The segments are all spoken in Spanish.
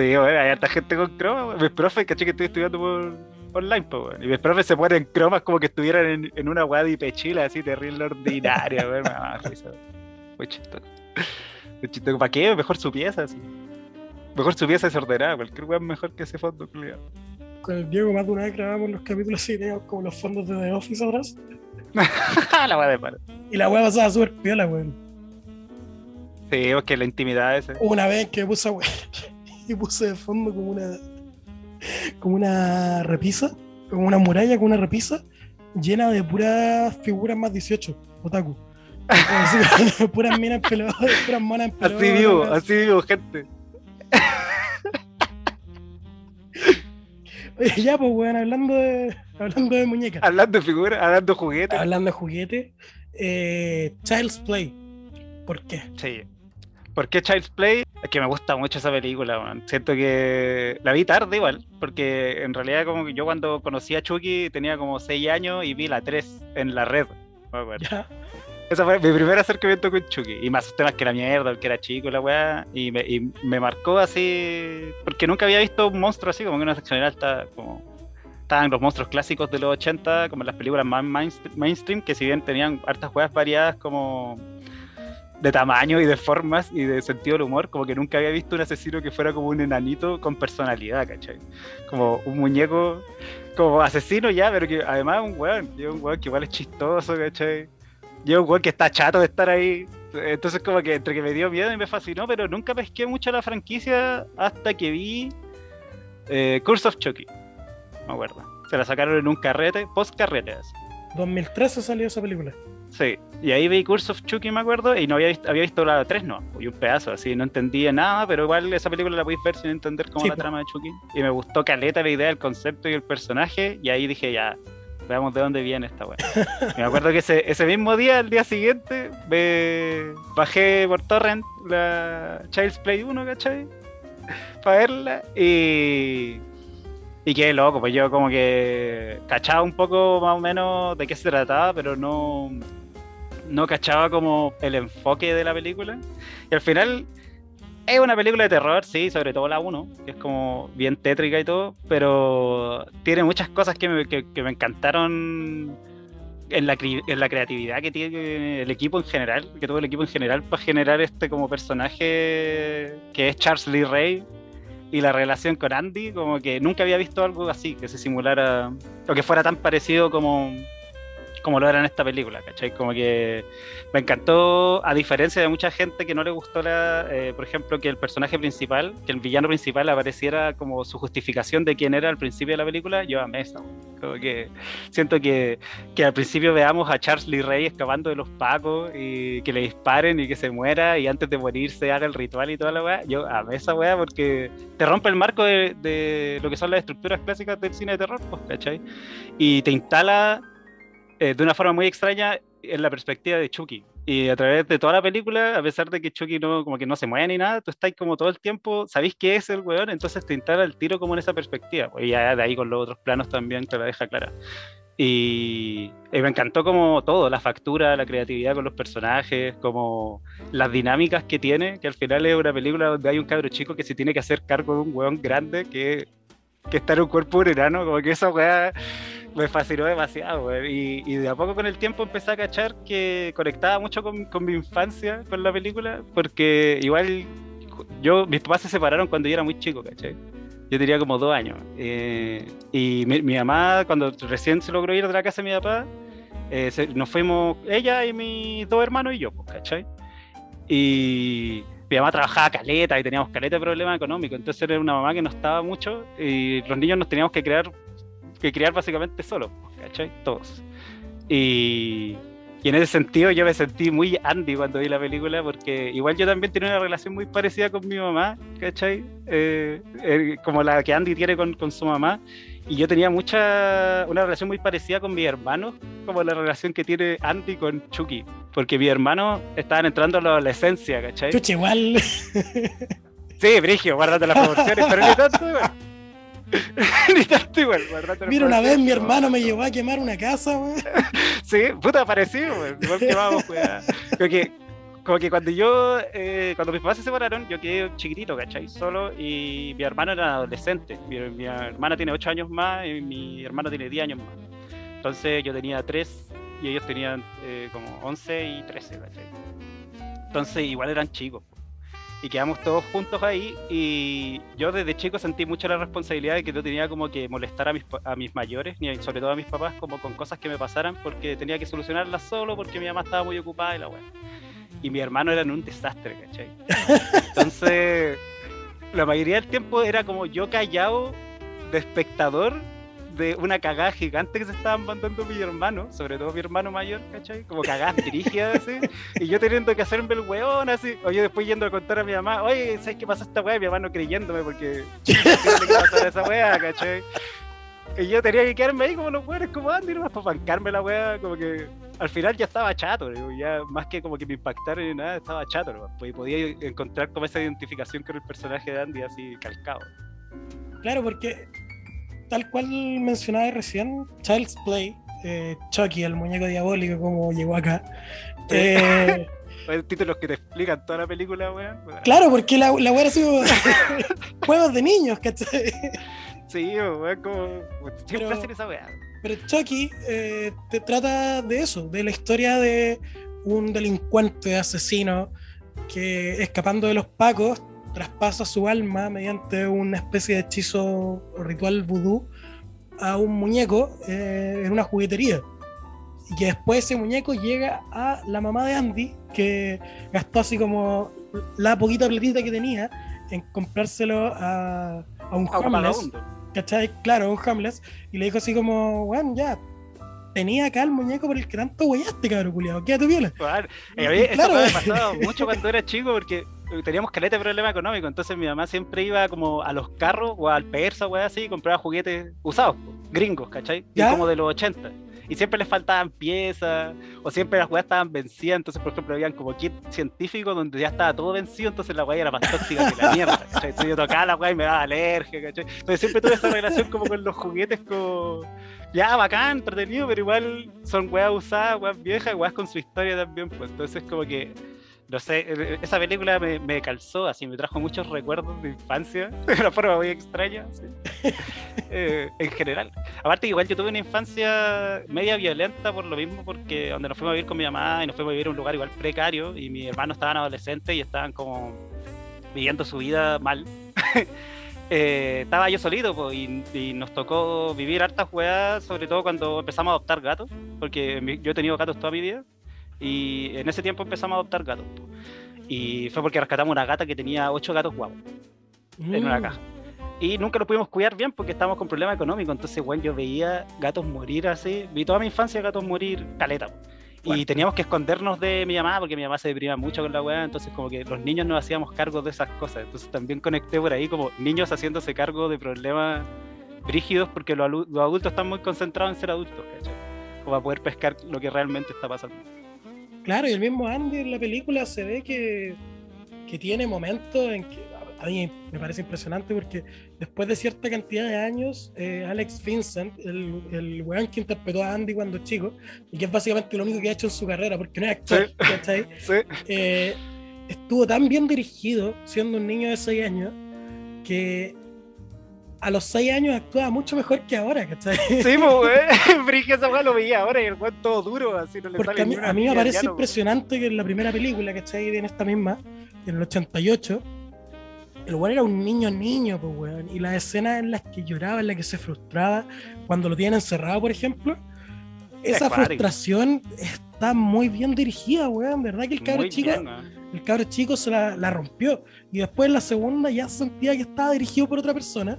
Sí, bueno, hay harta gente con croma. Mis profes, caché que estoy estudiando por online, pues, weón. Y mis profes se ponen cromas como que estuvieran en, en una weá de pechila así terrible ordinaria, weón. Me. Fue chistoso. Fue chistoso. ¿Para qué? Mejor su pieza, así. Mejor su pieza desordenada, cualquier weón mejor que ese fondo, culiado. Con el Diego más de una vez grabamos los capítulos así, teníamos como los fondos de The Office atrás. la weá de paro. Y la weá pasaba súper piola, weón. Sí, porque la intimidad. Hubo Una vez que puse, weón, y puse de fondo como una. como una repisa, como una muralla con una repisa llena de puras figuras más 18, otaku. Así, puras minas pelotas, puras monas pelotas. Así vivo, así vivo, gente. Oye, ya, pues, weón, hablando de, hablando de muñecas. Hablando de figuras, hablando de juguetes. Hablando de juguetes, eh, Child's Play. ¿Por qué? Sí. ¿Por qué Child's Play? Es que me gusta mucho esa película, man. Siento que la vi tarde igual, porque en realidad como que yo cuando conocí a Chucky tenía como 6 años y vi la 3 en la red. me acuerdo. Ese fue mi primer acercamiento con Chucky. Y más temas que la mierda, que era chico la weá. Y me, y me marcó así. Porque nunca había visto un monstruo así, como que en general está como. Estaban los monstruos clásicos de los 80, como en las películas más mainst- mainstream, que si bien tenían hartas juegas variadas como de tamaño y de formas y de sentido del humor, como que nunca había visto un asesino que fuera como un enanito con personalidad, ¿cachai? Como un muñeco, como asesino ya, pero que además es un weón, es un weón que igual es chistoso, ¿cachai? Y es un weón que está chato de estar ahí. Entonces como que entre que me dio miedo y me fascinó, pero nunca pesqué mucho la franquicia hasta que vi eh, Curse of Chucky. Me acuerdo. Se la sacaron en un carrete, post carrete así. 2013 salió esa película. Sí, y ahí vi Curse of Chucky, me acuerdo, y no había visto, había visto la 3, no, y un pedazo, así, no entendía nada, pero igual esa película la podéis ver sin entender como Sí, la po. trama de Chucky. Y me gustó caleta la idea, el concepto y el personaje, y ahí dije, ya, veamos de dónde viene esta weá. Me acuerdo que ese, ese mismo día, el día siguiente, me bajé por Torrent la Child's Play 1, ¿cachai? Para verla, y... Y qué loco, pues yo como que cachaba un poco más o menos de qué se trataba, pero no, no cachaba como el enfoque de la película. Y al final es una película de terror, sí, sobre todo la 1, que es como bien tétrica y todo, pero tiene muchas cosas que me, que, me encantaron en la, en la creatividad que tiene el equipo en general, que tuvo el equipo en general para generar este como personaje que es Charles Lee Ray y la relación con Andy, como que nunca había visto algo así, que se simulara, o que fuera tan parecido como, como lo era en esta película, ¿cachai? Como que me encantó, a diferencia de mucha gente que no le gustó, la, eh, por ejemplo, que el personaje principal, que el villano principal apareciera como su justificación de quién era al principio de la película, yo amé eso. Como que siento que, que al principio veamos a Charles Lee Ray escapando de los pacos y que le disparen y que se muera y antes de morirse haga el ritual y toda la weá. Yo amé esa weá porque te rompe el marco de, de lo que son las estructuras clásicas del cine de terror, pues, ¿cachai? Y te instala eh, de una forma muy extraña en la perspectiva de Chucky. Y a través de toda la película, a pesar de que Chucky no, como que no se mueve ni nada, tú estás como todo el tiempo, sabéis que es el weón, entonces te instala el tiro como en esa perspectiva. Y ya de ahí con los otros planos también te la deja clara. Y, y me encantó como todo, la factura, la creatividad con los personajes, como las dinámicas que tiene, que al final es una película donde hay un cabro chico que se tiene que hacer cargo de un weón grande que, que está en un cuerpo de como que esa weá me fascinó demasiado, weón. Y, y de a poco con el tiempo empecé a cachar que conectaba mucho con, con mi infancia con la película, porque igual yo, mis papás se separaron cuando yo era muy chico, ¿cachai? Yo tenía como dos años. eh, y mi, mi mamá, cuando recién se logró ir de la casa de mi papá, eh, se- nos fuimos ella y mis dos hermanos y yo, pues, ¿cachai? Y mi mamá trabajaba caleta y teníamos caleta de problemas económicos, entonces era una mamá que no estaba mucho y los niños nos teníamos que crear, que criar básicamente pues, ¿cachai? Todos. Y, y en ese sentido yo me sentí muy Andy cuando vi la película porque igual yo también tenía una relación muy parecida con mi mamá, ¿cachai? Eh, eh, como la que Andy tiene con, con su mamá. Y yo tenía mucha, una relación muy parecida con mis hermanos, como la relación que tiene Andy con Chucky. Porque mis hermanos estaban entrando a la adolescencia, ¿cachai? Chucha, igual. Sí, Brigio, guárdate las proporciones, pero ni tanto igual. ni tanto igual, guárdate las Mira, una vez mi hermano me llevó a quemar una casa, weón. Sí, puta, parecido, weón. Igual que vamos, weón. Creo que como que cuando yo, eh, cuando mis papás se separaron, yo quedé chiquitito, ¿cachai? Solo y mi hermano era adolescente. Mi, mi hermana tiene 8 años más y mi hermano tiene 10 años más. Entonces yo tenía 3 y ellos tenían eh, como 11 y 13, ¿cachai? Entonces igual eran chicos. Y quedamos todos juntos ahí y yo desde chico sentí mucho la responsabilidad de que no tenía como que molestar a mis, a mis mayores, ni sobre todo a mis papás, como con cosas que me pasaran porque tenía que solucionarlas solo porque mi mamá estaba muy ocupada y la weá. Y mi hermano era un desastre, ¿cachai? Entonces, la mayoría del tiempo era como yo callado de espectador de una cagada gigante que se estaban mandando mi hermano, sobre todo mi hermano mayor, ¿cachai? Como cagadas dirigidas así, y yo teniendo que hacerme el weón así, o yo después yendo a contar a mi mamá, oye, ¿sabes qué pasó esta weá? Y mi mamá no creyéndome porque no que pasar esa weá, ¿cachai? Y yo tenía que quedarme ahí como los weones, como Andy, nomás para bancarme la weá, como que al final ya estaba chato, ya más que como que me impactara ni nada, estaba chato, nomás, pues, y podía encontrar como esa identificación con el personaje de Andy así calcado. Claro, porque tal cual mencionaba recién, Child's Play, eh, Chucky, el muñeco diabólico, como llegó acá. Eh, títulos que te explican toda la película, weón. claro, porque la, la weá era así como juegos de niños, ¿cachai? Sí, weón, como. Siempre Pero- hacen esa weá. Pero Chucky eh, te trata de eso, de la historia de un delincuente asesino que escapando de los pacos traspasa su alma mediante una especie de hechizo o ritual vudú a un muñeco eh, en una juguetería. Y que después ese muñeco llega a la mamá de Andy, que gastó así como la poquita platita que tenía en comprárselo a, a un A homeless. vagabundo. ¿cachai? Claro, un homeless, y le dijo así como, bueno, ya, tenía acá el muñeco por el que tanto huellaste, cabrón, culiado, quédate viola. Y a mí eso claro. me pasaba mucho cuando era chico porque teníamos caleta de problema económico. Entonces mi mamá siempre iba como a los carros o al persa, weón, así, y compraba juguetes usados, gringos, ¿cachai? Y como de los 80. Y siempre les faltaban piezas, o siempre las weas estaban vencidas. Entonces, por ejemplo, habían como kit científico donde ya estaba todo vencido, entonces la wea era más tóxica que la mierda, ¿cachai? Entonces yo tocaba la wea y me daba alergia, ¿cachai? Entonces siempre tuve esa relación como con los juguetes como ya bacán, entretenido, pero igual son weas usadas, weas viejas, weas con su historia también, pues entonces como que, no sé, eh, esa película me, calzó, así, me trajo muchos recuerdos de infancia, de una forma muy extraña, así. Eh, en general. Aparte, igual yo tuve una infancia media violenta por lo mismo, porque donde nos fuimos a vivir con mi mamá y nos fuimos a vivir en un lugar igual precario, y mis hermanos estaban adolescentes y estaban como viviendo su vida mal. eh, estaba yo solito y, nos tocó vivir hartas weas, sobre todo cuando empezamos a adoptar gatos, porque yo he tenido gatos toda mi vida y en ese tiempo empezamos a adoptar gatos. Y fue porque rescatamos una gata que tenía ocho gatos guapos en una Mm. caja. Y nunca lo pudimos cuidar bien porque estábamos con problemas económicos. Entonces, bueno, yo veía gatos morir así. Vi toda mi infancia gatos morir caleta. po. Y Bueno. teníamos que escondernos de mi mamá porque mi mamá se deprimía mucho con la weá. Entonces, como que los niños nos hacíamos cargo de esas cosas. Entonces, también conecté por ahí como niños haciéndose cargo de problemas brígidos porque los, los adultos están muy concentrados en ser adultos, ¿cachai? Como para poder pescar lo que realmente está pasando. Claro, y el mismo Andy en la película se ve que, que tiene momentos en que a mí me parece impresionante porque después de cierta cantidad de años, eh, Alex Vincent, el, el weón que interpretó a Andy cuando chico, y que es básicamente lo único que ha hecho en su carrera, porque no es actor, Sí. ¿cachai? Sí. Eh, estuvo tan bien dirigido, siendo un niño de 6 años, que a los 6 años actuaba mucho mejor que ahora, ¿cachai? Sí, pues, weón. Brige esa weá lo veía ahora y el weón todo duro, así no le Porque sale a mí, a me parece impresionante que en la primera película, ¿cachai? En esta misma, en el 88, el weón era un niño niño, pues weón. Y las escenas en las que lloraba, en las que se frustraba, cuando lo tienen encerrado, por ejemplo, esa frustración está muy bien dirigida, weón. ¿Verdad que el cabro Muy chico, bien, el cabro chico se la, la rompió? Y después en la segunda ya sentía que estaba dirigido por otra persona.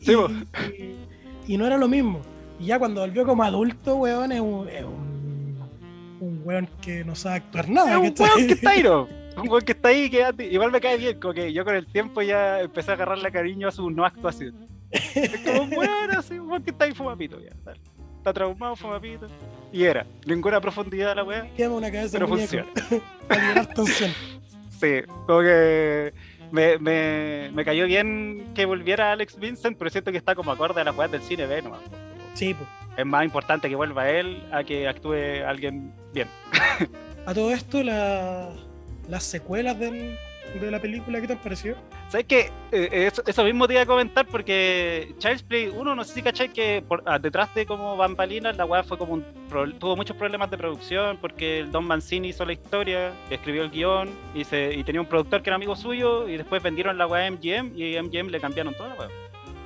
Sí, y, no era lo mismo. Y ya cuando volvió como adulto, weón, es un, es un, un weón que no sabe actuar nada. Es un ¿cachai? weón que está ahí, ¿no? Un weón que está ahí que igual me cae bien, como que yo con el tiempo ya empecé a agarrarle cariño a su no actuación. Es como un weón así, un weón que está ahí fumapito ya. dale. Está traumado, fumapito. Y era, ninguna profundidad la weá, Quema una cabeza pero funciona. para liberar tensión. Sí, como que me, me, me cayó bien que volviera Alex Vincent, pero siento que está como acorde a las weas del cine B nomás. Sí, pues. Es más importante que vuelva él a que actúe alguien bien. A todo esto, la, las secuelas del, de la película, ¿qué te han parecido? ¿Sabes qué? Eh, eso, eso, mismo te iba a comentar porque Child's Play 1, no sé si cachai que por, ah, detrás de como bambalinas la weá fue como un tuvo muchos problemas de producción porque el Don Mancini hizo la historia, escribió el guion y, se, y tenía un productor que era amigo suyo y después vendieron la weá a MGM y MGM le cambiaron toda la weá.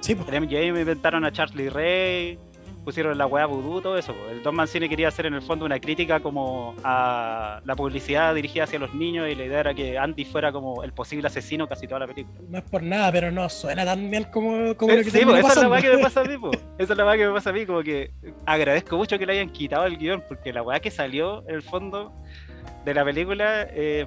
Sí, pues. MGM inventaron a Charlie Ray, pusieron la weá vudú, todo eso. El Don Mancini quería hacer en el fondo una crítica como a la publicidad dirigida hacia los niños y la idea era que Andy fuera como el posible asesino casi toda la película. No es por nada, pero no suena tan bien como, como Eh, lo que sí, terminó pues, esa es la weá que me pasa a mí, po. Esa es la weá que me pasa a mí, como que agradezco mucho que le hayan quitado el guion, porque la weá que salió, en el fondo, de la película es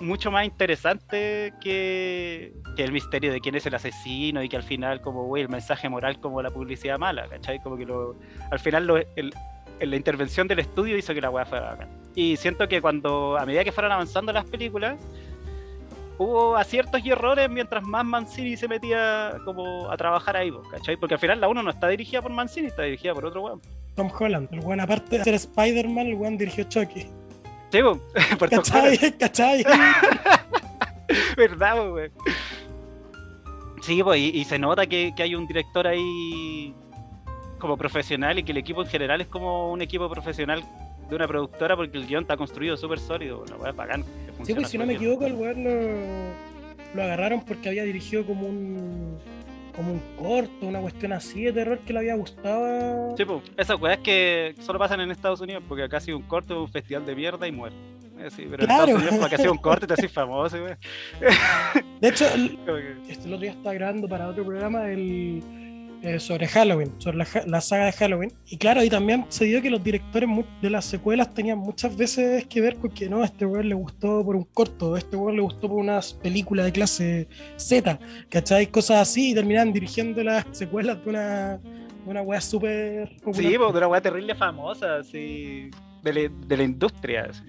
mucho más interesante que, el misterio de quién es el asesino y que al final, como, güey, el mensaje moral como la publicidad mala, ¿cachai? Como que lo, al final la intervención del estudio hizo que la weá fuera bacán. Y siento que cuando, a medida que fueron avanzando las películas, hubo aciertos y errores mientras más Mancini se metía como a trabajar ahí, ¿cachai? Porque al final la 1 no está dirigida por Mancini, está dirigida por otro weón. Tom Holland, el weón, aparte de ser Spider-Man, el weón dirigió Chucky. Sí, po, por Tom ¿Cachai? ¿Cachai? ¿Verdad, po, weón? Sí, pues, y, y se nota que, que hay un director ahí como profesional y que el equipo en general es como un equipo profesional de una productora porque el guion está construido súper sólido, la weá bacán. Sí, pues si no me equivoco, el weón lo, lo agarraron porque había dirigido como un como un corto, una cuestión así de terror que le había gustado. Sí, pues, esas weas que solo pasan en Estados Unidos porque acá ha sido un corto, un festival de mierda y muere. Eh, sí, pero Claro. en Estados Unidos, porque ha sido un corte, te haces famoso, weón. De hecho, el- que- este, el otro día estaba grabando para otro programa el, eh, sobre Halloween, sobre la, la saga de Halloween. Y claro, y también se dio que los directores de las secuelas tenían muchas veces que ver con que no, a este weón le gustó por un corto, a este weón le gustó por una película de clase Z, ¿cachai? Cosas así, y terminaban dirigiendo las secuelas de una, de una wea súper. Sí, pues, de una wea terrible famosa, así, de la, de la industria, así.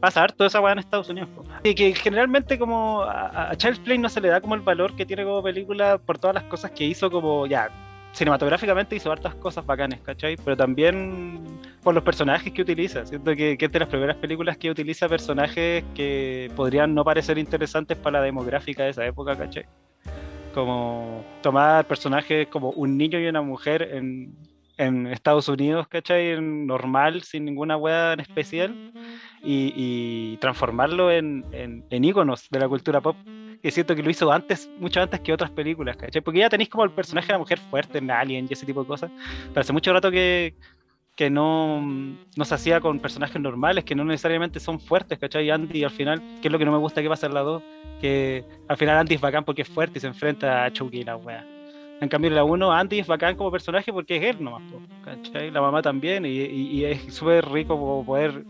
Pasa harto esa weá en Estados Unidos. Y que generalmente como a, a Child's Play no se le da como el valor que tiene como película por todas las cosas que hizo como ya cinematográficamente hizo hartas cosas bacanes, ¿cachai? Pero también por los personajes que utiliza. Siento que, que es de las primeras películas que utiliza personajes que podrían no parecer interesantes para la demográfica de esa época, ¿cachai? Como tomar personajes como un niño y una mujer en, en Estados Unidos, ¿cachai? Normal, sin ninguna weá en especial, y, y transformarlo en, en, en íconos de la cultura pop. Y siento que lo hizo antes, mucho antes que otras películas, ¿cachai? Porque ya tenéis como el personaje de la mujer fuerte en Alien y ese tipo de cosas. Pero hace mucho rato que, que no, no se hacía con personajes normales, que no necesariamente son fuertes, ¿cachai? Andy al final, que es lo que no me gusta que pasa en la 2, que al final Andy es bacán porque es fuerte y se enfrenta a Chucky y la wea. En cambio, la 1, Andy es bacán como personaje porque es él nomás, ¿cachai? La mamá también, y, y- y es súper rico poder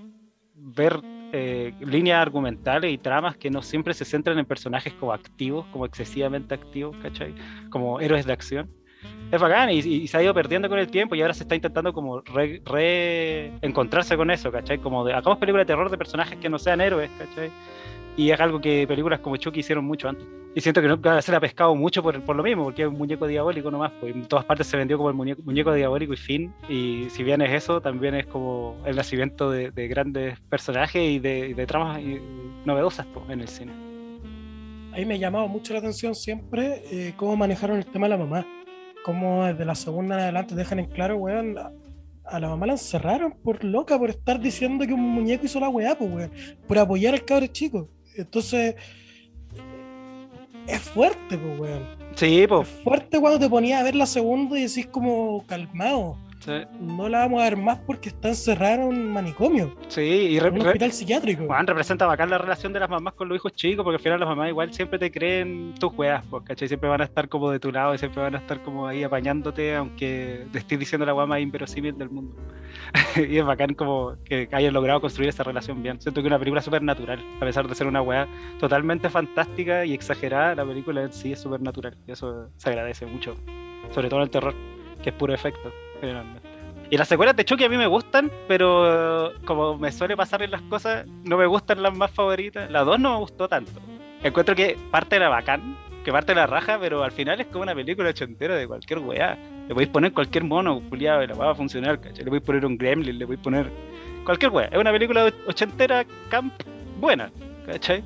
ver eh, líneas argumentales y tramas que no siempre se centran en personajes como activos, como excesivamente activos, ¿cachai? Como héroes de acción. Es bacán y, y se ha ido perdiendo con el tiempo y ahora se está intentando como re- reencontrarse con eso, ¿cachai? Como de, hagamos películas de terror de personajes que no sean héroes, ¿cachai? Y es algo que películas como Chucky hicieron mucho antes. Y siento que nunca se le ha pescado mucho por, por lo mismo, porque es un muñeco diabólico nomás. Pues en todas partes se vendió como el muñeco, diabólico y fin. Y si bien es eso, también es como el nacimiento de, de grandes personajes y de, tramas y- novedosas pues, en el cine. A mí me ha llamado mucho la atención siempre eh, cómo manejaron el tema de la mamá. Cómo desde la segunda en adelante dejan en claro, weón, a la mamá la encerraron por loca, por estar diciendo que un muñeco hizo la weá, pues, weón, por apoyar al cabro chico. Entonces, es fuerte, pues, weón. Sí, Es pues. fuerte cuando te ponías a ver la segunda y decís como calmado. Sí, No la vamos a ver más porque está encerrada en un manicomio, sí, y en un hospital psiquiátrico. Juan representa bacán la relación de las mamás con los hijos chicos, porque al final las mamás igual siempre te creen tus weas, pues, ¿cachai? Siempre van a estar como de tu lado y siempre van a estar como ahí apañándote, aunque te estés diciendo la wea más inverosímil del mundo. y es bacán como que hayan logrado construir esa relación bien. Siento que es una película súper natural, a pesar de ser una wea totalmente fantástica y exagerada, la película en sí es súper natural. Y eso se agradece mucho, sobre todo en el terror, que es puro efecto, Y las secuelas de Chucky a mí me gustan, pero como me suele pasar en las cosas, no me gustan las más favoritas. La 2 no me gustó tanto. Encuentro que parte de la bacán, que parte de la raja, pero al final es como una película ochentera de cualquier weá. Le podéis poner cualquier mono, culiado, y la va a funcionar, ¿cachai? Le podéis poner un gremlin, le podéis poner cualquier weá. Es una película ochentera, camp, buena, ¿cachai?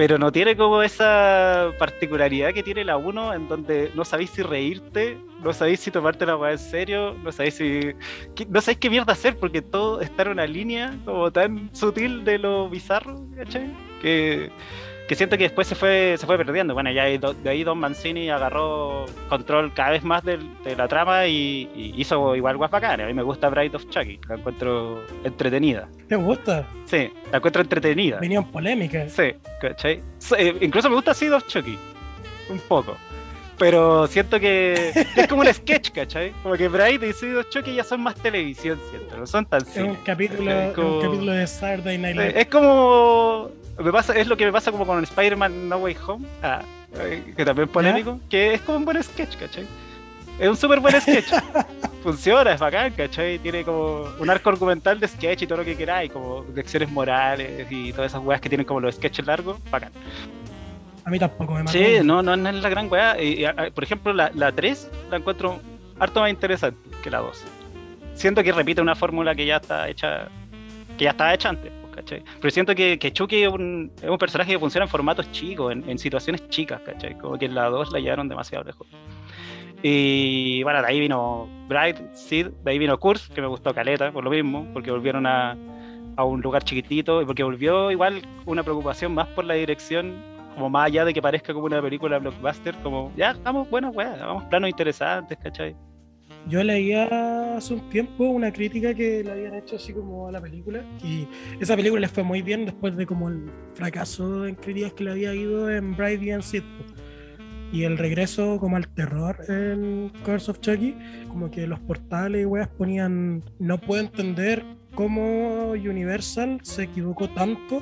Pero no tiene como esa particularidad que tiene la 1 en donde no sabéis si reírte, no sabéis si tomarte la weá en serio, no sabéis si. no sabéis qué mierda hacer porque todo está en una línea como tan sutil de lo bizarro, ¿cachai? Que, que siento que después se fue, se fue perdiendo. Bueno, ya de ahí Don Mancini agarró control cada vez más de, la trama y, y hizo igual guas bacanas. A mí me gusta Bride of Chucky, la encuentro entretenida. ¿Te gusta? Sí, la encuentro entretenida. Opinión polémica. Sí, ¿cachai? Sí, incluso me gusta Seed of Chucky. Un poco. Pero siento que, es como un sketch, ¿cachai? Como que Bride y Seed of Chucky ya son más televisión, siento. No son tan Es cine. un capítulo, Es es como- un capítulo de Saturday Night Live. Es como. Me pasa, es lo que me pasa como con Spider-Man No Way Home. Ah, que también es polémico. Que es como un buen sketch, ¿cachai? Es un súper buen sketch. Funciona, es bacán, ¿cachai? Tiene como un arco argumental de sketch y todo lo que queráis, como lecciones morales y todas esas weas que tienen como los sketches largos, bacán. A mí tampoco me mató. Sí, no, no, no es la gran weá. Y, y, a- por ejemplo, la, la 3 la encuentro harto más interesante que la 2. Siento que repite una fórmula que ya está hecha, que ya estaba hecha antes, ¿cachai? Pero siento que, que Chucky es un, es un personaje que funciona en formatos chicos, en, en situaciones chicas, ¿cachai? Como que en la 2 la llevaron demasiado lejos. Y bueno, de ahí vino Bright, Sid, de ahí vino Curse, que me gustó Caleta, por lo mismo, porque volvieron a, a un lugar chiquitito y porque volvió igual una preocupación más por la dirección, como más allá de que parezca como una película blockbuster, como ya, hagamos buenas weas, hagamos planos interesantes, ¿cachai? Yo leía hace un tiempo una crítica que le habían hecho así como a la película y esa película les fue muy bien después de como el fracaso en críticas que le había ido en Bride en Sid. Y el regreso como al terror en Curse of Chucky como que los portales y weas ponían no puedo entender cómo Universal se equivocó tanto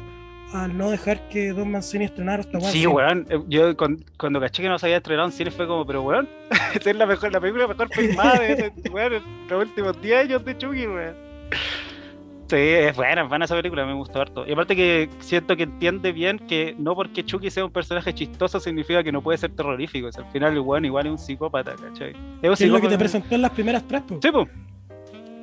al no dejar que Don Mancini estrenara esta Sí, weón, eh, yo cuando caché que no se había estrenado en cine fue como, pero weón, esta es la mejor, la película mejor filmada de weón, los últimos 10 años de Chucky, weón. Sí, es buena, es buena esa película, me gustó harto. Y aparte que siento que entiende bien que no porque Chucky sea un personaje chistoso significa que no puede ser terrorífico. O sea, al final el weón igual es un psicópata, ¿cachai? Es un Que es lo que te presentó en las primeras tres. Sí, po.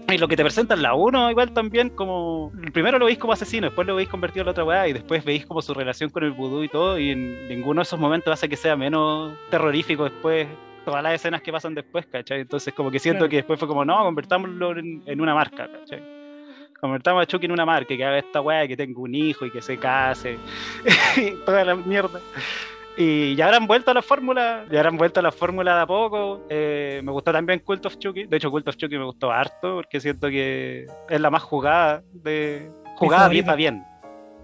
Y lo que te presenta en la 1 igual también como... Primero lo veis como asesino, después lo veis convertido en la otra weá y después veis como su relación con el vudú y todo y en ninguno de esos momentos hace que sea menos terrorífico después todas las escenas que pasan después, ¿cachai? Entonces como que siento Claro. que después fue como, no, convertámoslo en, en una marca, ¿cachai? Convertamos a Chucky en una marca, que haga esta weá, que tenga un hijo y que se case, y toda la mierda. Y ya habrán vuelto a la fórmula, ya habrán vuelto a la fórmula de a poco. Eh, me gustó también Cult of Chucky. De hecho, Cult of Chucky me gustó harto porque siento que es la más jugada de. Jugada bien para bien.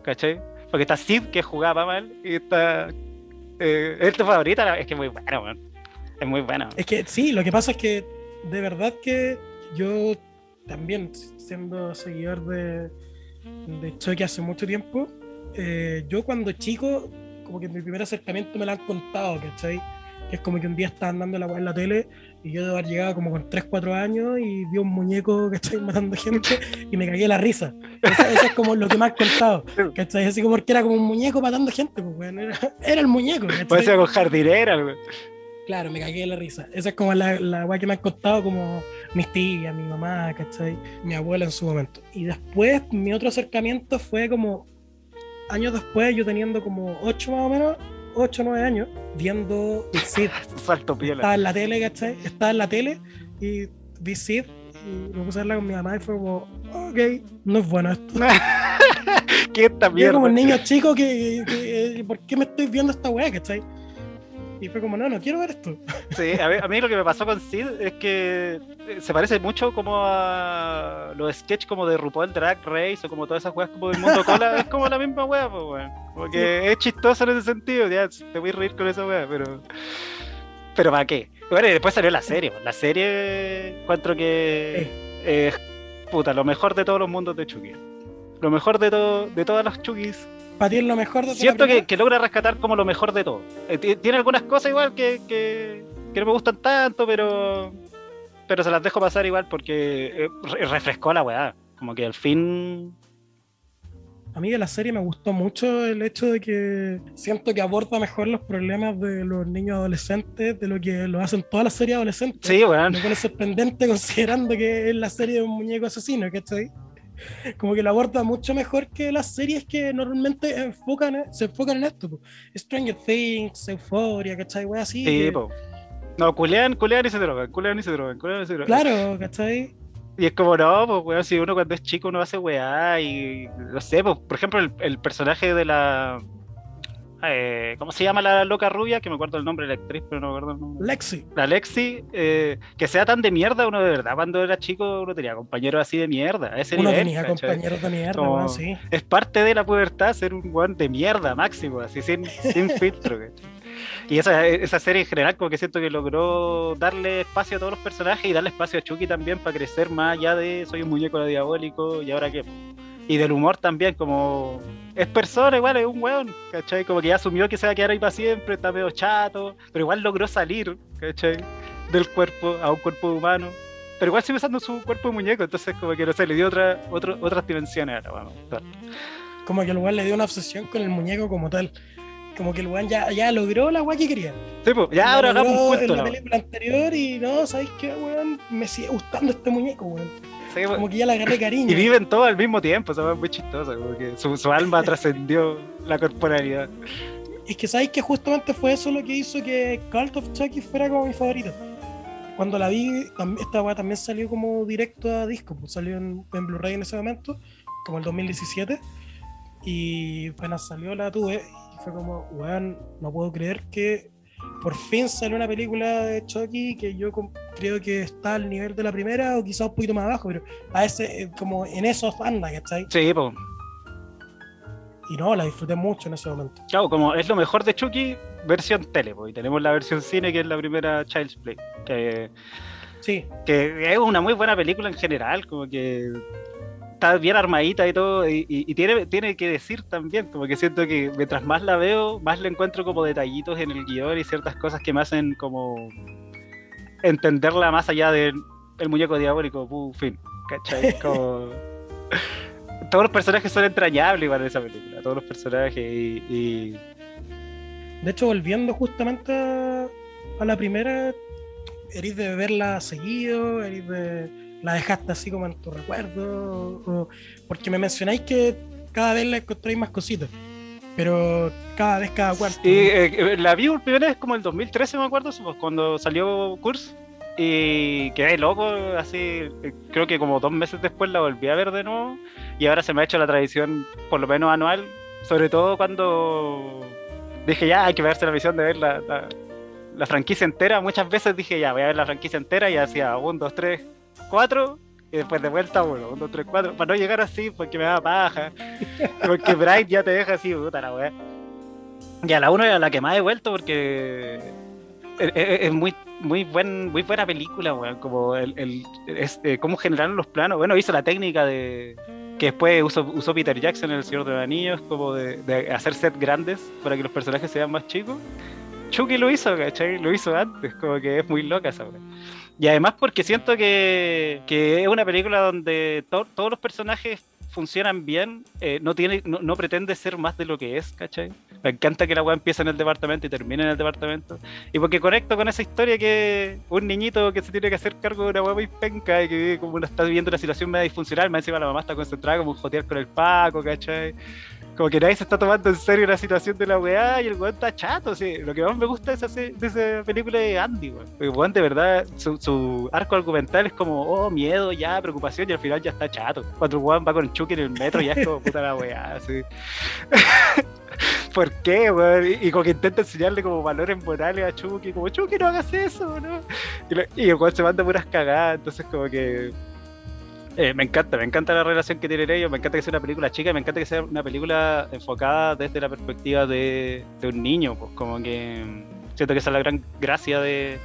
¿Cachai? Porque está Sid que jugaba mal y está. Eh, es tu favorita, es que es muy bueno, weón. Es muy bueno. Es que sí, lo que pasa es que de verdad que yo también, siendo seguidor de, de Chucky hace mucho tiempo, eh, yo cuando chico, como que mi primer acercamiento me lo han contado, ¿cachai? Que es como que un día estaban dando la en la tele y yo de haber llegado como con 3, 4 años y vi un muñeco, ¿cachai? Matando gente y me cagué la risa. Eso, eso es como lo que me han contado, ¿cachai? Así como porque era como un muñeco matando gente, pues, weón, era, era el muñeco, ¿cachai? Puede ser con jardinera, weón. Claro, me cagué la risa. Esa es como la, la weá que me han contado como mis tías, mi mamá, ¿cachai? Mi abuela en su momento. Y después mi otro acercamiento fue como años después, yo teniendo como 8 más o menos, 8 o 9 años, viendo Sid. Salto piola. Estaba en la tele, ¿cachai? Estaba en la tele y vi Sid y me puse a hablar con mi mamá y fue como, ok, no es bueno esto. ¿Qué esta Yo mierda? como un niño chico que, que- que- ¿por qué me estoy viendo esta weá, cachai? Y fue como, no, no quiero ver esto. Sí, a mí, a mí lo que me pasó con Sid es que eh, se parece mucho como a los sketches como de RuPaul Drag Race o como todas esas weas como del mundo cola, es como la misma wea, pues weón. Como que es chistoso en ese sentido, ya te voy a reír con esa wea, pero. Pero ¿para qué? Bueno, y después salió la serie, la serie encuentro que es puta, lo mejor de todos los mundos de Chucky. Lo mejor de todo, de todas las Chukis Lo mejor de Siento que, logra rescatar como lo mejor de todo. Eh, ti- tiene algunas cosas igual que, que, que no me gustan tanto, pero pero se las dejo pasar igual porque eh, re- refrescó la weá. Como que al fin. A mí de la serie me gustó mucho el hecho de que siento que aborda mejor los problemas de los niños adolescentes de lo que lo hacen todas las series adolescentes. Sí, weón. Lo cual es sorprendente considerando que es la serie de un muñeco asesino, ¿cachai? como que lo aborda mucho mejor que las series que normalmente enfocan, se enfocan en esto. po. Stranger Things, Euphoria, ¿cachai? Wea así. Sí, que- po. No, culean, culean y se drogan, culean y se drogan, culean y se drogan. Claro, ¿cachai? Y es como, no, pues, weón, si uno cuando es chico uno hace weá y no sé, pues, por ejemplo, el, el personaje de la. Eh, ¿Cómo se llama la loca rubia? Que me acuerdo el nombre de la actriz, pero no me acuerdo el nombre. Lexi. La Lexi, eh, que sea tan de mierda, uno de verdad, cuando era chico uno tenía compañeros así de mierda, ese Uno nivel, tenía ¿cachai? compañeros de mierda, Como- sí. Es parte de la pubertad ser un weón de mierda máximo, así sin, sin filtro. ¿cachai? Y esa, esa serie en general como que siento que logró darle espacio a todos los personajes y darle espacio a Chucky también para crecer más allá de soy un muñeco diabólico y ahora qué. Y del humor también, como es persona igual, es un weón, ¿cachai? Como que ya asumió que se va a quedar ahí para siempre, está medio chato, pero igual logró salir, ¿cachai? Del cuerpo a un cuerpo humano. Pero igual sigue usando su cuerpo de muñeco, entonces como que no sé, le dio otra, otro, otras dimensiones a la weón. Como que el weón le dio una obsesión con el muñeco como tal. Como que el weón ya, ya logró la weá que quería. Sí, pues, ya ahora hagamos un cuento. En la película anterior y no, ¿sabes qué, weón? Me sigue gustando este muñeco, weón. Sí, pues, Como que ya le agarré cariño. Y viven todos al mismo tiempo, eso es muy chistoso, como que su, su alma trascendió la corporalidad. Es que sabéis que justamente fue eso lo que hizo que Cult of Chucky fuera como mi favorito. Cuando la vi, esta weá también salió como directo a disco, pues salió en, en Blu-ray en ese momento, como el 2017. Y apenas salió la tuve y fue como, weón, no puedo creer que por fin salió una película de Chucky que yo creo que está al nivel de la primera o quizás un poquito más abajo, pero a ese, eh, como en esos anda, ¿cachai? Sí, pues, Y no, la disfruté mucho en ese momento. claro, como es lo mejor de Chucky, versión tele, pues, y tenemos la versión cine que es la primera Child's Play, que, Sí, que es una muy buena película en general, como que está bien armadita y todo, y, y- y tiene, tiene que decir también, como que siento que mientras más la veo, más le encuentro como detallitos en el guion y ciertas cosas que me hacen como entenderla más allá del el muñeco diabólico, pu, fin, ¿cachai? Como... Todos los personajes son entrañables igual en esa película, todos los personajes y... y- De hecho, volviendo justamente a, a la primera, eres de verla seguido, eres de la dejaste así como en tu recuerdo, o- porque me mencionáis que cada vez le encontráis más cositas, pero cada vez cada cuarto. Y eh, la vi por primera vez como el 2013, me acuerdo, cuando salió Curse. Y quedé loco, así. eh, Creo que como dos meses después la volví a ver de nuevo. Y ahora se me ha hecho la tradición, por lo menos anual. Sobre todo cuando dije ya, hay que verse la visión de ver la, la, la franquicia entera. Muchas veces dije ya, voy a ver la franquicia entera y hacía 1, 2, 3, 4. Y después de vuelta, uno, 1, 2, 3, 4. Para no llegar así, porque me da paja. Porque Bright ya te deja así, puta la weá. Y a la 1 era la que más he vuelto porque es, es- es muy muy buen muy buena película, weón. Como el, el- es, eh, cómo generaron los planos. Bueno, hizo la técnica de que después usó, usó Peter Jackson en El Señor de los Anillos, como de, hacer sets grandes para que los personajes sean más chicos. Chucky lo hizo, ¿cachai? Lo hizo antes, como que es muy loca esa weá. Y además porque siento que, que es una película donde to- todos los personajes funcionan bien, eh, no tiene, no, no pretende ser más de lo que es, ¿cachai? Me encanta que la weá empiece en el departamento y termine en el departamento. Y porque conecto con esa historia que un niñito que se tiene que hacer cargo de una weá muy penca y que como una, está viviendo una situación medio disfuncional, más encima la mamá está concentrada como en jotear con el Paco, ¿cachai? Como que nadie se está tomando en serio la situación de la weá y el weón está chato. sí. Lo que más me gusta de esa, se- de esa película es Andy, weón. Porque el weón de verdad, su, su arco argumental es como, oh, miedo, ya, preocupación, y al final ya está chato. Cuando el weón va con Chucky en el metro, ya es como puta la weá, así. ¿Por qué, weón? Y, como que intenta enseñarle como valores morales a Chucky, como Chucky no hagas eso, ¿no? Y, lo- y el se manda puras cagadas, entonces como que eh, me encanta, me encanta la relación que tienen ellos, me encanta que sea una película chica, me encanta que sea una película enfocada desde la perspectiva de, de un niño, pues como que mm, siento que esa es la gran gracia de,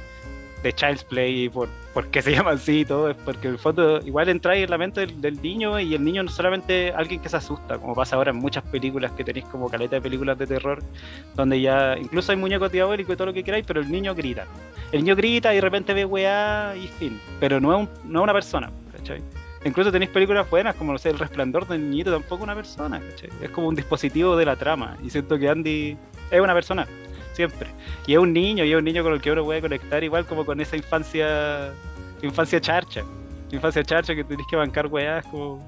de Child's Play y por, por qué se llama así y todo, es porque en el fondo igual entra en la mente del, niño y el niño no es solamente alguien que se asusta, como pasa ahora en muchas películas que tenéis como caleta de películas de terror, donde ya incluso hay muñecos diabólicos y todo lo que queráis, pero el niño grita. El niño grita y de repente ve weá y fin, pero no es, un- no es una persona, ¿cachai? Incluso tenéis películas buenas como, no sé, El Resplandor del Niñito, tampoco una persona, ¿cachai? Es como un dispositivo de la trama. Y siento que Andy es una persona, siempre. Y es un niño, y es un niño con el que uno puede conectar igual como con esa infancia, infancia charcha. Infancia charcha que tenéis que bancar weás como...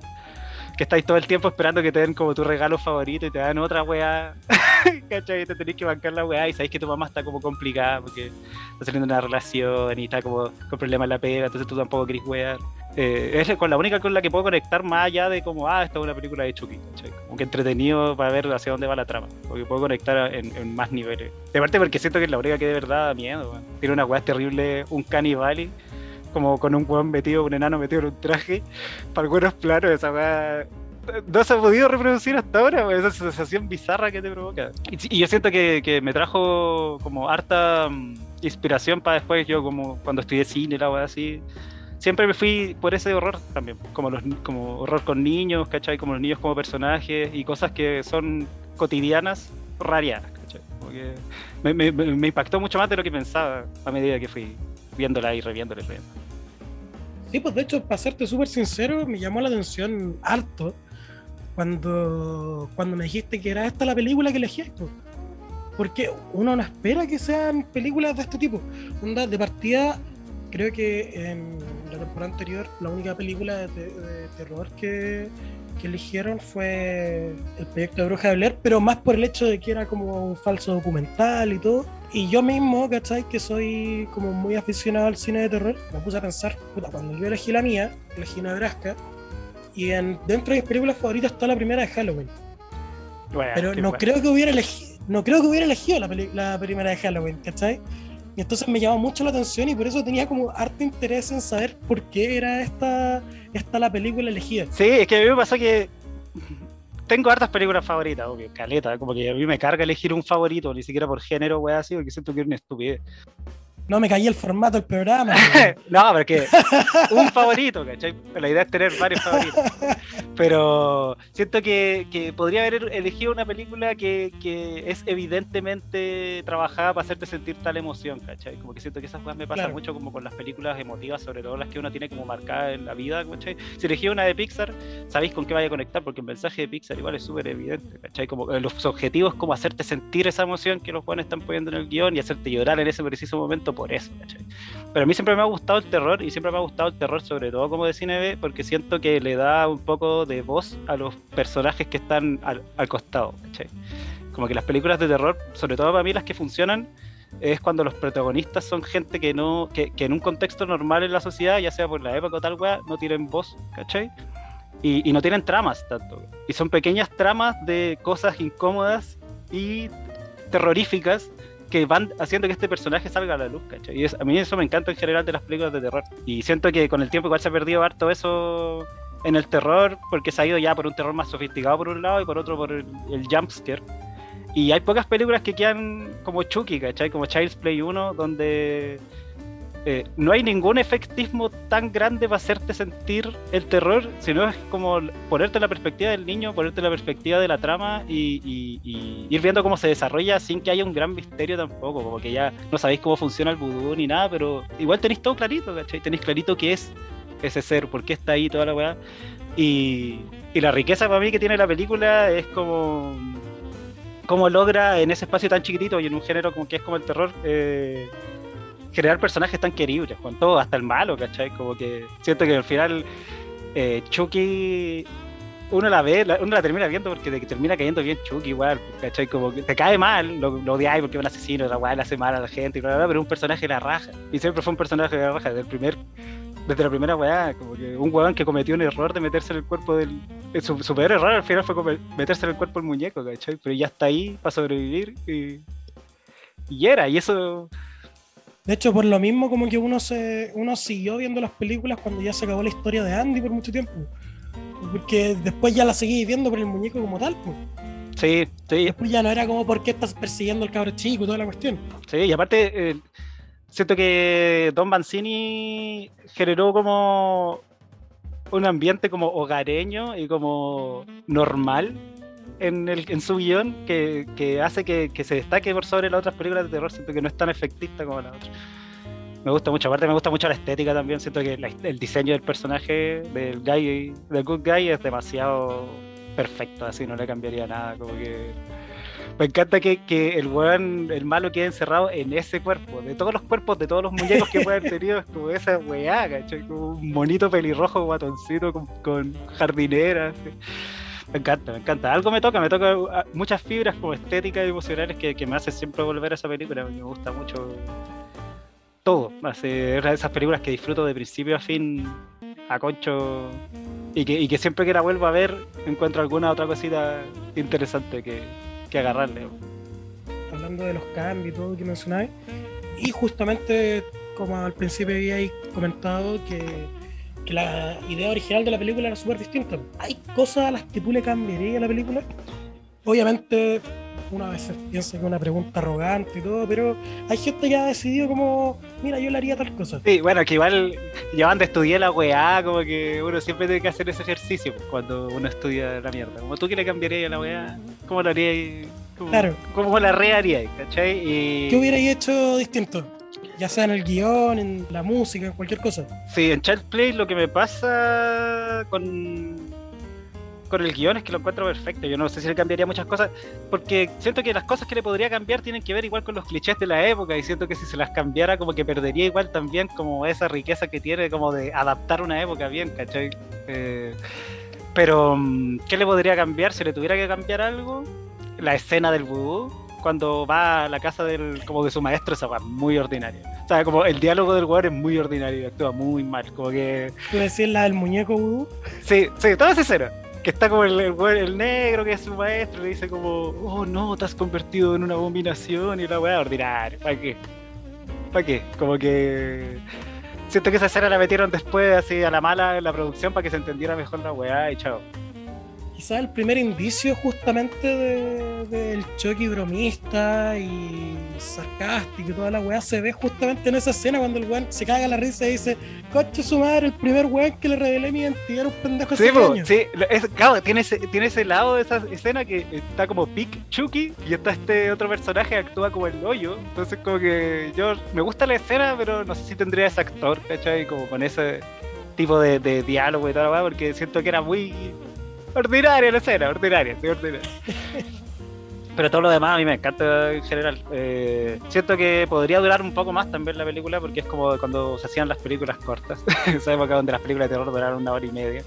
que estáis todo el tiempo esperando que te den como tu regalo favorito y te dan otra weá. ¿Cachai? Te tenés que bancar la weá y sabéis que tu mamá está como complicada porque está saliendo una relación y está como con problemas en la pega, entonces tú tampoco querés wear. Eh, es con la única con la que puedo conectar más allá de como, ah, esta es una película de Chucky, ¿cachai? Como que entretenido para ver hacia dónde va la trama, porque puedo conectar en, más niveles. De parte porque siento que es la única que de verdad da miedo, Tiene una weá terrible, un canibali como con un weón metido, un enano metido en un traje, para algunos planos, esa weá no se ha podido reproducir hasta ahora, esa sensación bizarra que te provoca. Y, yo siento que, me trajo como harta mm, inspiración para después, yo como cuando estudié cine, la así, siempre me fui por ese horror también, como, los, como horror con niños, ¿cachai? Como los niños como personajes y cosas que son cotidianas, rarianas, ¿cachai? me, me, me impactó mucho más de lo que pensaba a medida que fui viéndola y reviéndola y reviéndola. Sí, pues de hecho, para serte súper sincero, me llamó la atención harto cuando, cuando me dijiste que era esta la película que elegí esto. Porque uno no espera que sean películas de este tipo. Onda, de partida, creo que en la temporada anterior, la única película de terror que, que eligieron fue el proyecto de Bruja de Blair, pero más por el hecho de que era como un falso documental y todo. Y yo mismo, ¿cachai? Que soy como muy aficionado al cine de terror, me puse a pensar, puta, cuando yo elegí la mía, elegí Nebraska, y en, dentro de mis películas favoritas está la primera de Halloween. pero no creo que hubiera elegido, no creo que hubiera elegido la, la primera de Halloween, ¿cachai? Y entonces me llamó mucho la atención y por eso tenía como harto interés en saber por qué era esta, esta la película elegida. Sí, es que a mí me pasó que tengo hartas películas favoritas, obvio, caleta, como que a mí me carga elegir un favorito, ni siquiera por género, wey, así, porque siento que es una estupidez. No me caí el formato del programa. no, pero que un favorito, ¿cachai? La idea es tener varios favoritos. Pero siento que, podría haber elegido una película que, es evidentemente trabajada para hacerte sentir tal emoción, ¿cachai? Como que siento que esas cosas me pasan mucho como con las películas emotivas, sobre todo las que uno tiene como marcada en la vida, ¿cachai? Si elegí una de Pixar, sabéis con qué vaya a conectar, porque el mensaje de Pixar igual es súper evidente, ¿cachai? Como eh, los objetivos como hacerte sentir esa emoción que los jóvenes están poniendo en el guion y hacerte llorar en ese preciso momento por eso, ¿cachai? Pero a mí siempre me ha gustado el terror y siempre me ha gustado el terror sobre todo como de cine B porque siento que le da un poco de voz a los personajes que están al, costado, ¿cachai? Como que las películas de terror, sobre todo para mí las que funcionan, es cuando los protagonistas son gente que no que, en un contexto normal en la sociedad, ya sea por la época o tal weá, no tienen voz, ¿cachai? Y, y, no tienen tramas tanto. Y son pequeñas tramas de cosas incómodas y terroríficas que van haciendo que este personaje salga a la luz, ¿cachai? Y a mí eso me encanta en general de las películas de terror. Y siento que con el tiempo igual se ha perdido harto eso en el terror, porque se ha ido ya por un terror más sofisticado por un lado y por otro por el, el jumpscare. Y hay pocas películas que quedan como Chucky, ¿cachai? Como Child's Play 1, donde eh, no hay ningún efectismo tan grande para hacerte sentir el terror, sino es como ponerte la perspectiva del niño, ponerte la perspectiva de la trama y, ir viendo cómo se desarrolla sin que haya un gran misterio tampoco, como que ya no sabéis cómo funciona el vudú ni nada, pero igual tenéis todo clarito, ¿cachai? Tenéis clarito qué es ese ser, por qué está ahí toda la weá. Y, la riqueza para mí que tiene la película es como cómo logra en ese espacio tan chiquitito y en un género como que es como el terror eh, generar personajes tan queribles, con todo, hasta el malo, ¿cachai? Como que siento que al final eh, Chucky uno la ve, uno la termina viendo porque termina cayendo bien Chucky igual, ¿cachai? Como que te cae mal, lo, lo porque es un asesino, la weá le hace mal a la gente, y bla, bla, pero un personaje la raja. Y siempre fue un personaje de la raja, desde el primer, desde la primera weá, como que un weón que cometió un error de meterse en el cuerpo del. Su, su peor error al final fue meterse en el cuerpo del muñeco, ¿cachai? Pero ya está ahí para sobrevivir y. Y era, y eso de hecho, por lo mismo, como que uno se uno siguió viendo las películas cuando ya se acabó la historia de Andy por mucho tiempo. Porque después ya la seguí viendo por el muñeco como tal. Pues. Sí, sí. Después ya no era como por qué estás persiguiendo al cabro chico y toda la cuestión. Sí, y aparte, eh, siento que Don Banzini generó como un ambiente como hogareño y como normal en, el, en su guion que, que hace que, que, se destaque por sobre las otras películas de terror. Siento que no es tan efectista como la otra. Me gusta mucho, aparte me gusta mucho la estética también. Siento que el diseño del personaje del guy, del good guy, es demasiado perfecto, así no le cambiaría nada. Como que Me encanta que, que el weón, el malo quede encerrado en ese cuerpo. De todos los cuerpos, de todos los muñecos que puede haber tenido, es como esa weá, ¿cachai? Como un monito pelirrojo, guatoncito, con, con jardinera. Me encanta, me encanta. Algo me toca, me toca ah, muchas fibras como estéticas y emocionales que, me hacen siempre volver a esa película. Me gusta mucho todo. Es una de esas películas que disfruto de principio a fin a concho y que, siempre que la vuelvo a ver encuentro alguna otra cosita interesante que, que agarrarle. hablando de los cambios y todo que mencionabas. Y justamente, como al principio habíais comentado, que, que la idea original de la película era súper distinta. Hay cosas a las que tú le cambiarías a la película. Obviamente, una vez piensa que es una pregunta arrogante y todo, pero hay gente que ha decidido como, mira, yo le haría tal cosa. Sí, bueno, que igual llevan de estudiar la weá, como que uno siempre tiene que hacer ese ejercicio cuando uno estudia la mierda. Como tú que le cambiarías a la weá, ¿cómo lo harías? ¿Cómo, Claro. ¿Cómo la reharías? ¿Cachai? Y... ¿Qué hubierais hecho distinto? Ya sea en el guion, en la música, en cualquier cosa. Sí, en Child Play lo que me pasa con, con el guion es que lo encuentro perfecto. Yo no sé si le cambiaría muchas cosas, porque siento que las cosas que le podría cambiar tienen que ver igual con los clichés de la época, y siento que si se las cambiara, como que perdería igual también como esa riqueza que tiene como de adaptar una época bien, ¿cachai? Eh, pero, mm, ¿qué le podría cambiar si le tuviera que cambiar algo? La escena del vudú, cuando va a la casa del, como de su maestro, esa va muy ordinaria. O sea, como el diálogo del weón es muy ordinario, actúa muy mal, como que... Tú decías la del muñeco vudú. Sí, sí, toda esa escena. Que está como el, el, el negro que es su maestro, le dice como, oh no, te has convertido en una abominación y la weá ordinaria. ¿Para qué? ¿Para qué? Como que. Siento que esa escena la metieron después así a la mala en la producción para que se entendiera mejor la weá y chao. Quizás el primer indicio justamente de- del Chucky bromista y sarcástico y toda la weá se ve justamente en esa escena cuando el weón se caga la risa y dice, coche su madre, el primer weón que le revelé mi identidad era un pendejo Sí, de años. sí, es- claro, tiene ese, tiene ese lado de esa escena que está como Pic Chucky y está este otro personaje que actúa como el hoyo. Entonces, como que yo me gusta la escena, pero no sé si tendría ese actor, ¿cachai? Como con ese tipo de, de diálogo y toda la weá, porque siento que era muy ordinaria la escena, ordinaria, sí, ordinaria. Pero todo lo demás a mí me encanta en general. Eh, siento que podría durar un poco más también la película porque es como cuando se hacían las películas cortas. Esa época donde las películas de terror duraron una hora y media.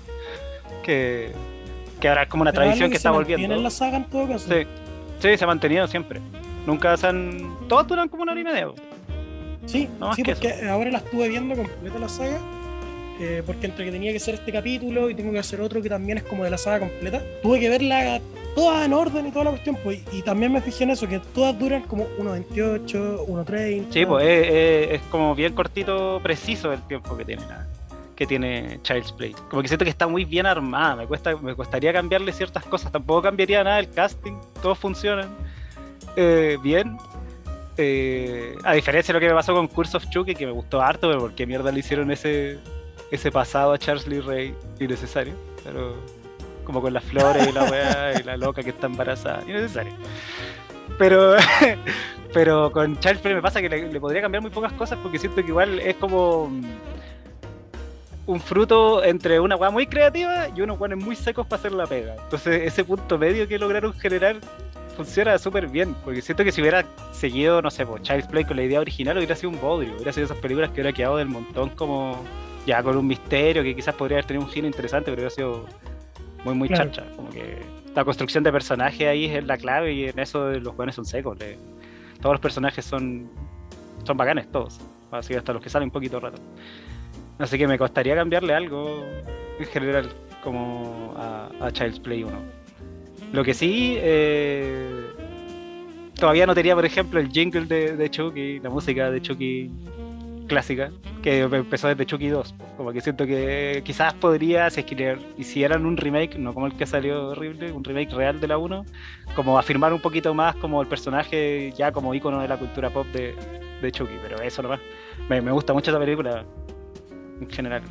Que, que ahora es como una Pero tradición que se está volviendo. en la saga en todo caso. Sí, sí, se ha mantenido siempre. Nunca se han. Todos duran como una hora y media. Sí, No más sí, que porque ahora la estuve viendo completa la saga. Eh, porque entre que tenía que hacer este capítulo y tengo que hacer otro que también es como de la saga completa, tuve que verla toda en orden y toda la cuestión. Pues, y también me fijé en eso, que todas duran como 1.28, 1.30. Sí, pues es, como bien cortito, preciso el tiempo que tiene la- que tiene Child's Play. Como que siento que está muy bien armada. Me cuesta, me costaría cambiarle ciertas cosas. Tampoco cambiaría nada el casting. Todos funcionan eh, bien. Eh, a diferencia de lo que me pasó con Curse of Chucky, que me gustó harto, pero porque mierda le hicieron ese, ese pasado a Charles Lee Ray innecesario. Pero como con las flores y la weá y la loca que está embarazada. Innecesario. Pero pero con Child's Play me pasa que le, podría cambiar muy pocas cosas porque siento que igual es como un fruto entre una weá muy creativa y unos weones muy secos para hacer la pega. Entonces ese punto medio que lograron generar funciona súper bien, porque siento que si hubiera seguido, no sé, pues, Child's Play con la idea original hubiera sido un bodrio, hubiera sido esas películas que hubiera quedado del montón como ya con un misterio que quizás podría haber tenido un giro interesante, pero hubiera sido muy, muy Claro. chacha. Como que la construcción de personajes ahí es la clave y en eso los weones son secos. le- todos los personajes son, son bacanes, todos. Así hasta los que salen un poquito rato. Así que me costaría cambiarle algo en general como a, a Child's Play 1. Lo que sí, eh, todavía no tenía, por ejemplo, el jingle de, de Chucky, la música de Chucky clásica, que empezó desde Chucky 2. Como que siento que quizás podría, si es que hicieran un remake, no como el que salió horrible, un remake real de la 1, como afirmar un poquito más como el personaje ya como ícono de la cultura pop de, de Chucky, pero eso nomás. Me, me gusta mucho esa película en general.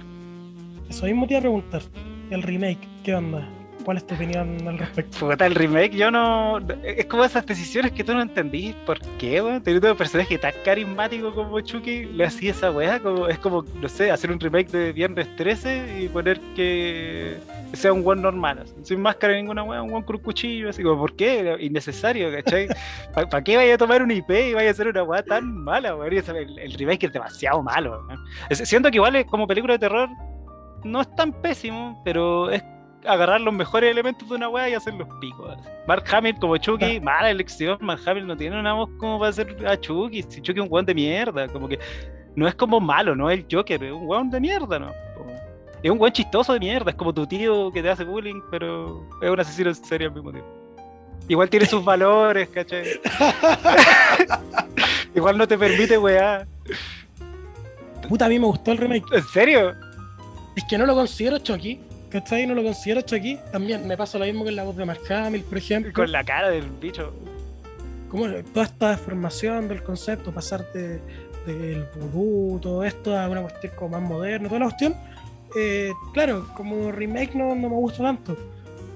Eso mismo te iba a preguntar. El remake, ¿qué onda? ¿Cuál es tu opinión al respecto? Puta, el remake, yo no. Es como esas decisiones que tú no entendís. ¿Por qué, weón? Teniendo un personaje tan carismático como Chucky, le hacía esa weá. Como, es como, no sé, hacer un remake de Viernes 13 y poner que sea un weón normal. sin máscara ninguna weá, un weón con un cuchillo. Así como, ¿por qué? Innecesario, ¿cachai? ¿Para qué vaya a tomar un IP y vaya a hacer una weá tan mala, weón? El, el remake es demasiado malo, weón. Siento que igual es como película de terror no es tan pésimo, pero es agarrar los mejores elementos de una weá y hacerlos picos. así. Mark Hamill como Chucky, mala elección. Mark Hamill no tiene una voz como para hacer a Chucky. Si Chucky es un weón de mierda, como que no es como malo, no es el Joker, es un weón de mierda, ¿no? Es un weón chistoso de mierda, es como tu tío que te hace bullying, pero es un asesino en serio al mismo tiempo. Igual tiene sus valores, ¿cachai? Igual no te permite weá. Puta, a mí me gustó el remake. ¿En serio? Es que no lo considero Chucky. ¿Cachai? No lo considero Chucky. También me pasa lo mismo con la voz de Mark Hamill, por ejemplo. Con la cara del bicho. como toda esta deformación del concepto, pasar de- del vudú, todo esto a una cuestión como más moderna, toda la cuestión, eh, claro, como remake no, no me gusta tanto,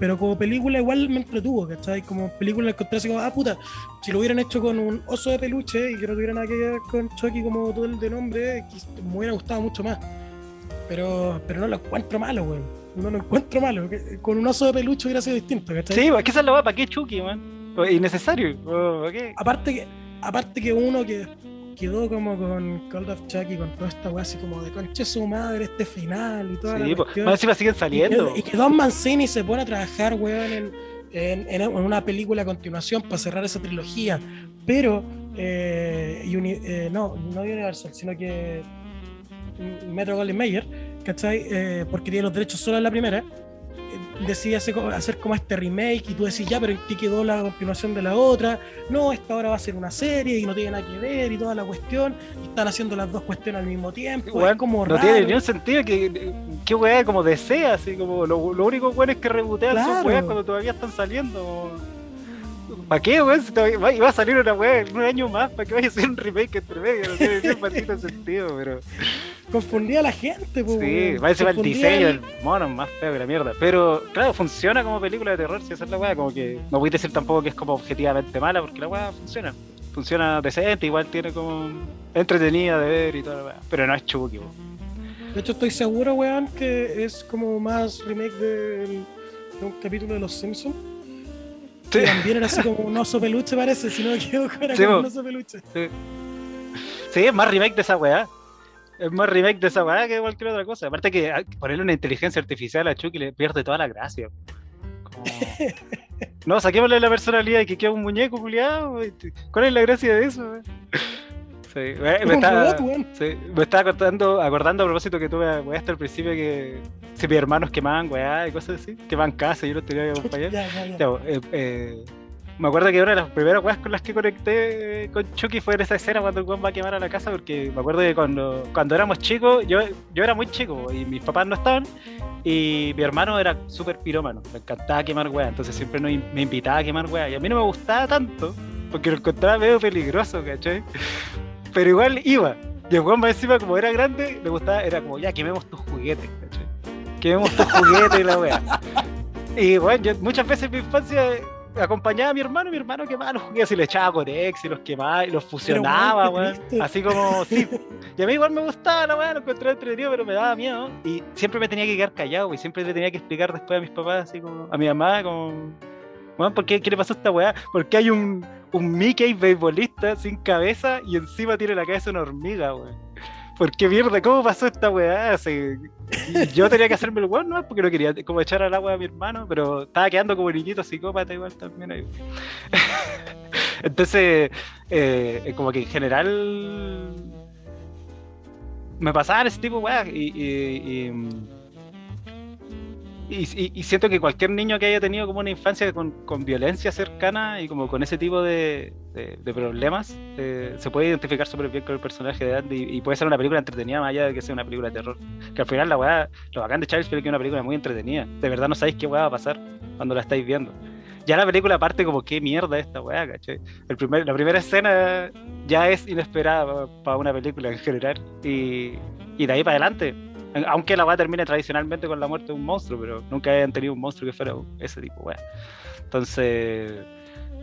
pero como película igual me entretuvo, ¿cachai? Como película encontré así como, ah, puta, si lo hubieran hecho con un oso de peluche y que no tuviera nada que ver con Chucky como todo el de nombre, me hubiera gustado mucho más. Pero, pero no lo encuentro malo, weón. No lo encuentro malo. Con un oso de peluche hubiera sido distinto, ¿cachai? Sí, es que esa es la ¿para qué Chucky, man? O- Innecesario. o ¿Para qué? aparte que aparte que uno que quedó como con Call of Chucky con toda esta weá así como de conche su madre este final y toda Sí, la po. cuestión. más encima siguen y, saliendo. que, y que Don Mancini se pone a trabajar weón en, en, en una película a continuación para cerrar esa trilogía pero eh, Uni- eh, no no Universal sino que Metro Golden Mayer ¿cachai? Eh, porque tiene los derechos solo en la primera decide hacer, co- hacer como este remake y tú decís ya, pero ¿en qué quedó la continuación de la otra? No, esta ahora va a ser una serie y no tiene nada que ver y toda la cuestión y están haciendo las dos cuestiones al mismo tiempo. Es como no raro. tiene ni un sentido que, que weá como desea, así como lo, lo único bueno es que rebotean sus Claro. weas cuando todavía están saliendo. ¿Para qué, weón? Si va, iba a salir una wea en un año más, ¿para qué vaya a ser un remake entre medio? No tiene maldito sentido, pero. Confundía a la gente, pues. Sí, va a ser el diseño del mono más feo que la mierda. Pero claro, funciona como película de terror, si esa es la weá, como que no voy a decir tampoco que es como objetivamente mala, porque la weá funciona. Funciona decente, igual tiene como entretenida de ver y toda la weá. Pero no es Chucky, po. De hecho, estoy seguro, weón, que es como más remake del- de un capítulo de Los Simpsons. Sí. Que también era así como un oso peluche, parece, si no me equivoco, era Sí, como un oso peluche. Sí, es más remake de esa weá. Es más remake de esa weá que cualquier otra cosa. Aparte que ah, ponerle una inteligencia artificial a Chucky le pierde toda la gracia. Como- No, saquémosle la personalidad y que quede un muñeco culiado. ¿Cuál es la gracia de eso? Sí, Es me sí, me estaba acordando, acordando a propósito que tuve weá hasta el principio que si mis hermanos quemaban weá y cosas así, quemaban casa y yo los tenía que acompañar. Ya, ya, ya. Ya, eh, eh, me acuerdo que una de las primeras weas con las que conecté eh, con Chucky fue en esa escena cuando el weón va a quemar a la casa, porque me acuerdo que cuando, cuando éramos chicos, yo, yo era muy chico y mis papás no estaban, y mi hermano era súper pirómano, le encantaba quemar weas, entonces siempre nos me invitaba a quemar weas, y a mí no me gustaba tanto, porque lo encontraba medio peligroso, ¿cachai? Pero igual iba, y el weón más encima, como era grande, le gustaba, era como, ya, quememos tus juguetes, ¿cachai? Quememos tus juguetes y la wea. Y bueno, yo muchas veces en mi infancia acompañaba a mi hermano, mi hermano quemaba los juguetes y le echaba Corex y los quemaba y los fusionaba, weón. Así como, sí. Y a mí igual me gustaba la weá, lo encontraba entretenido, pero me daba miedo. Y siempre me tenía que quedar callado, y siempre le tenía que explicar después a mis papás, así como, a mi mamá, como, ¿por qué, qué le pasó a esta weá? Porque hay un, un Mickey beisbolista sin cabeza y encima tiene la cabeza una hormiga, weón. ¿Por qué mierda? ¿Cómo pasó esta weá? Yo tenía que hacerme el weón, ¿no? Porque no quería como echar al agua a mi hermano, pero estaba quedando como niñito psicópata igual también ahí. Entonces, eh, como que en general me pasaban ese tipo de y, y, y- y siento que cualquier niño que haya tenido como una infancia con, con violencia cercana y como con ese tipo de, de- de problemas eh, se puede identificar súper bien con el personaje de Andy y, puede ser una película entretenida más allá de que sea una película de terror. Que al final la weá, lo bacán de Charles es que es una película muy entretenida. De verdad no sabéis qué weá va a pasar cuando la estáis viendo. Ya la película parte como qué mierda esta weá, ¿cachai? El primer, la primera escena ya es inesperada para una película en general. Y, y de ahí para adelante Aunque la weá termine tradicionalmente con la muerte de un monstruo, pero nunca hayan tenido un monstruo que fuera ese tipo, weá. Entonces,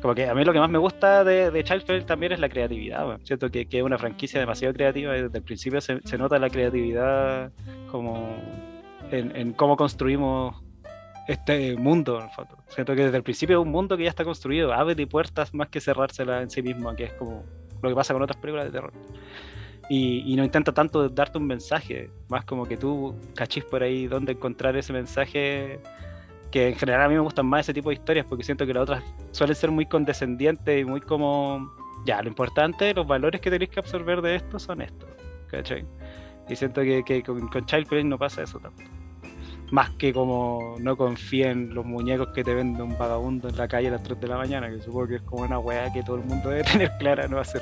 como que a mí lo que más me gusta de, de Child's también es la creatividad, weón. Siento que, que, es una franquicia demasiado creativa y desde el principio se, se nota la creatividad como en, en, cómo construimos este mundo, en el fondo. Siento que desde el principio es un mundo que ya está construido, abre puertas más que cerrárselas en sí mismo, que es como lo que pasa con otras películas de terror. Y, y, no intenta tanto darte un mensaje, más como que tú cachis por ahí dónde encontrar ese mensaje, que en general a mí me gustan más ese tipo de historias, porque siento que las otras suelen ser muy condescendientes y muy como, ya, lo importante, los valores que tenéis que absorber de esto son estos, ¿cachai? Y siento que, que con, con Child Play no pasa eso tanto. Más que como no confíen en los muñecos que te vende un vagabundo en la calle a las 3 de la mañana, que supongo que es como una weá que todo el mundo debe tener clara no hacer.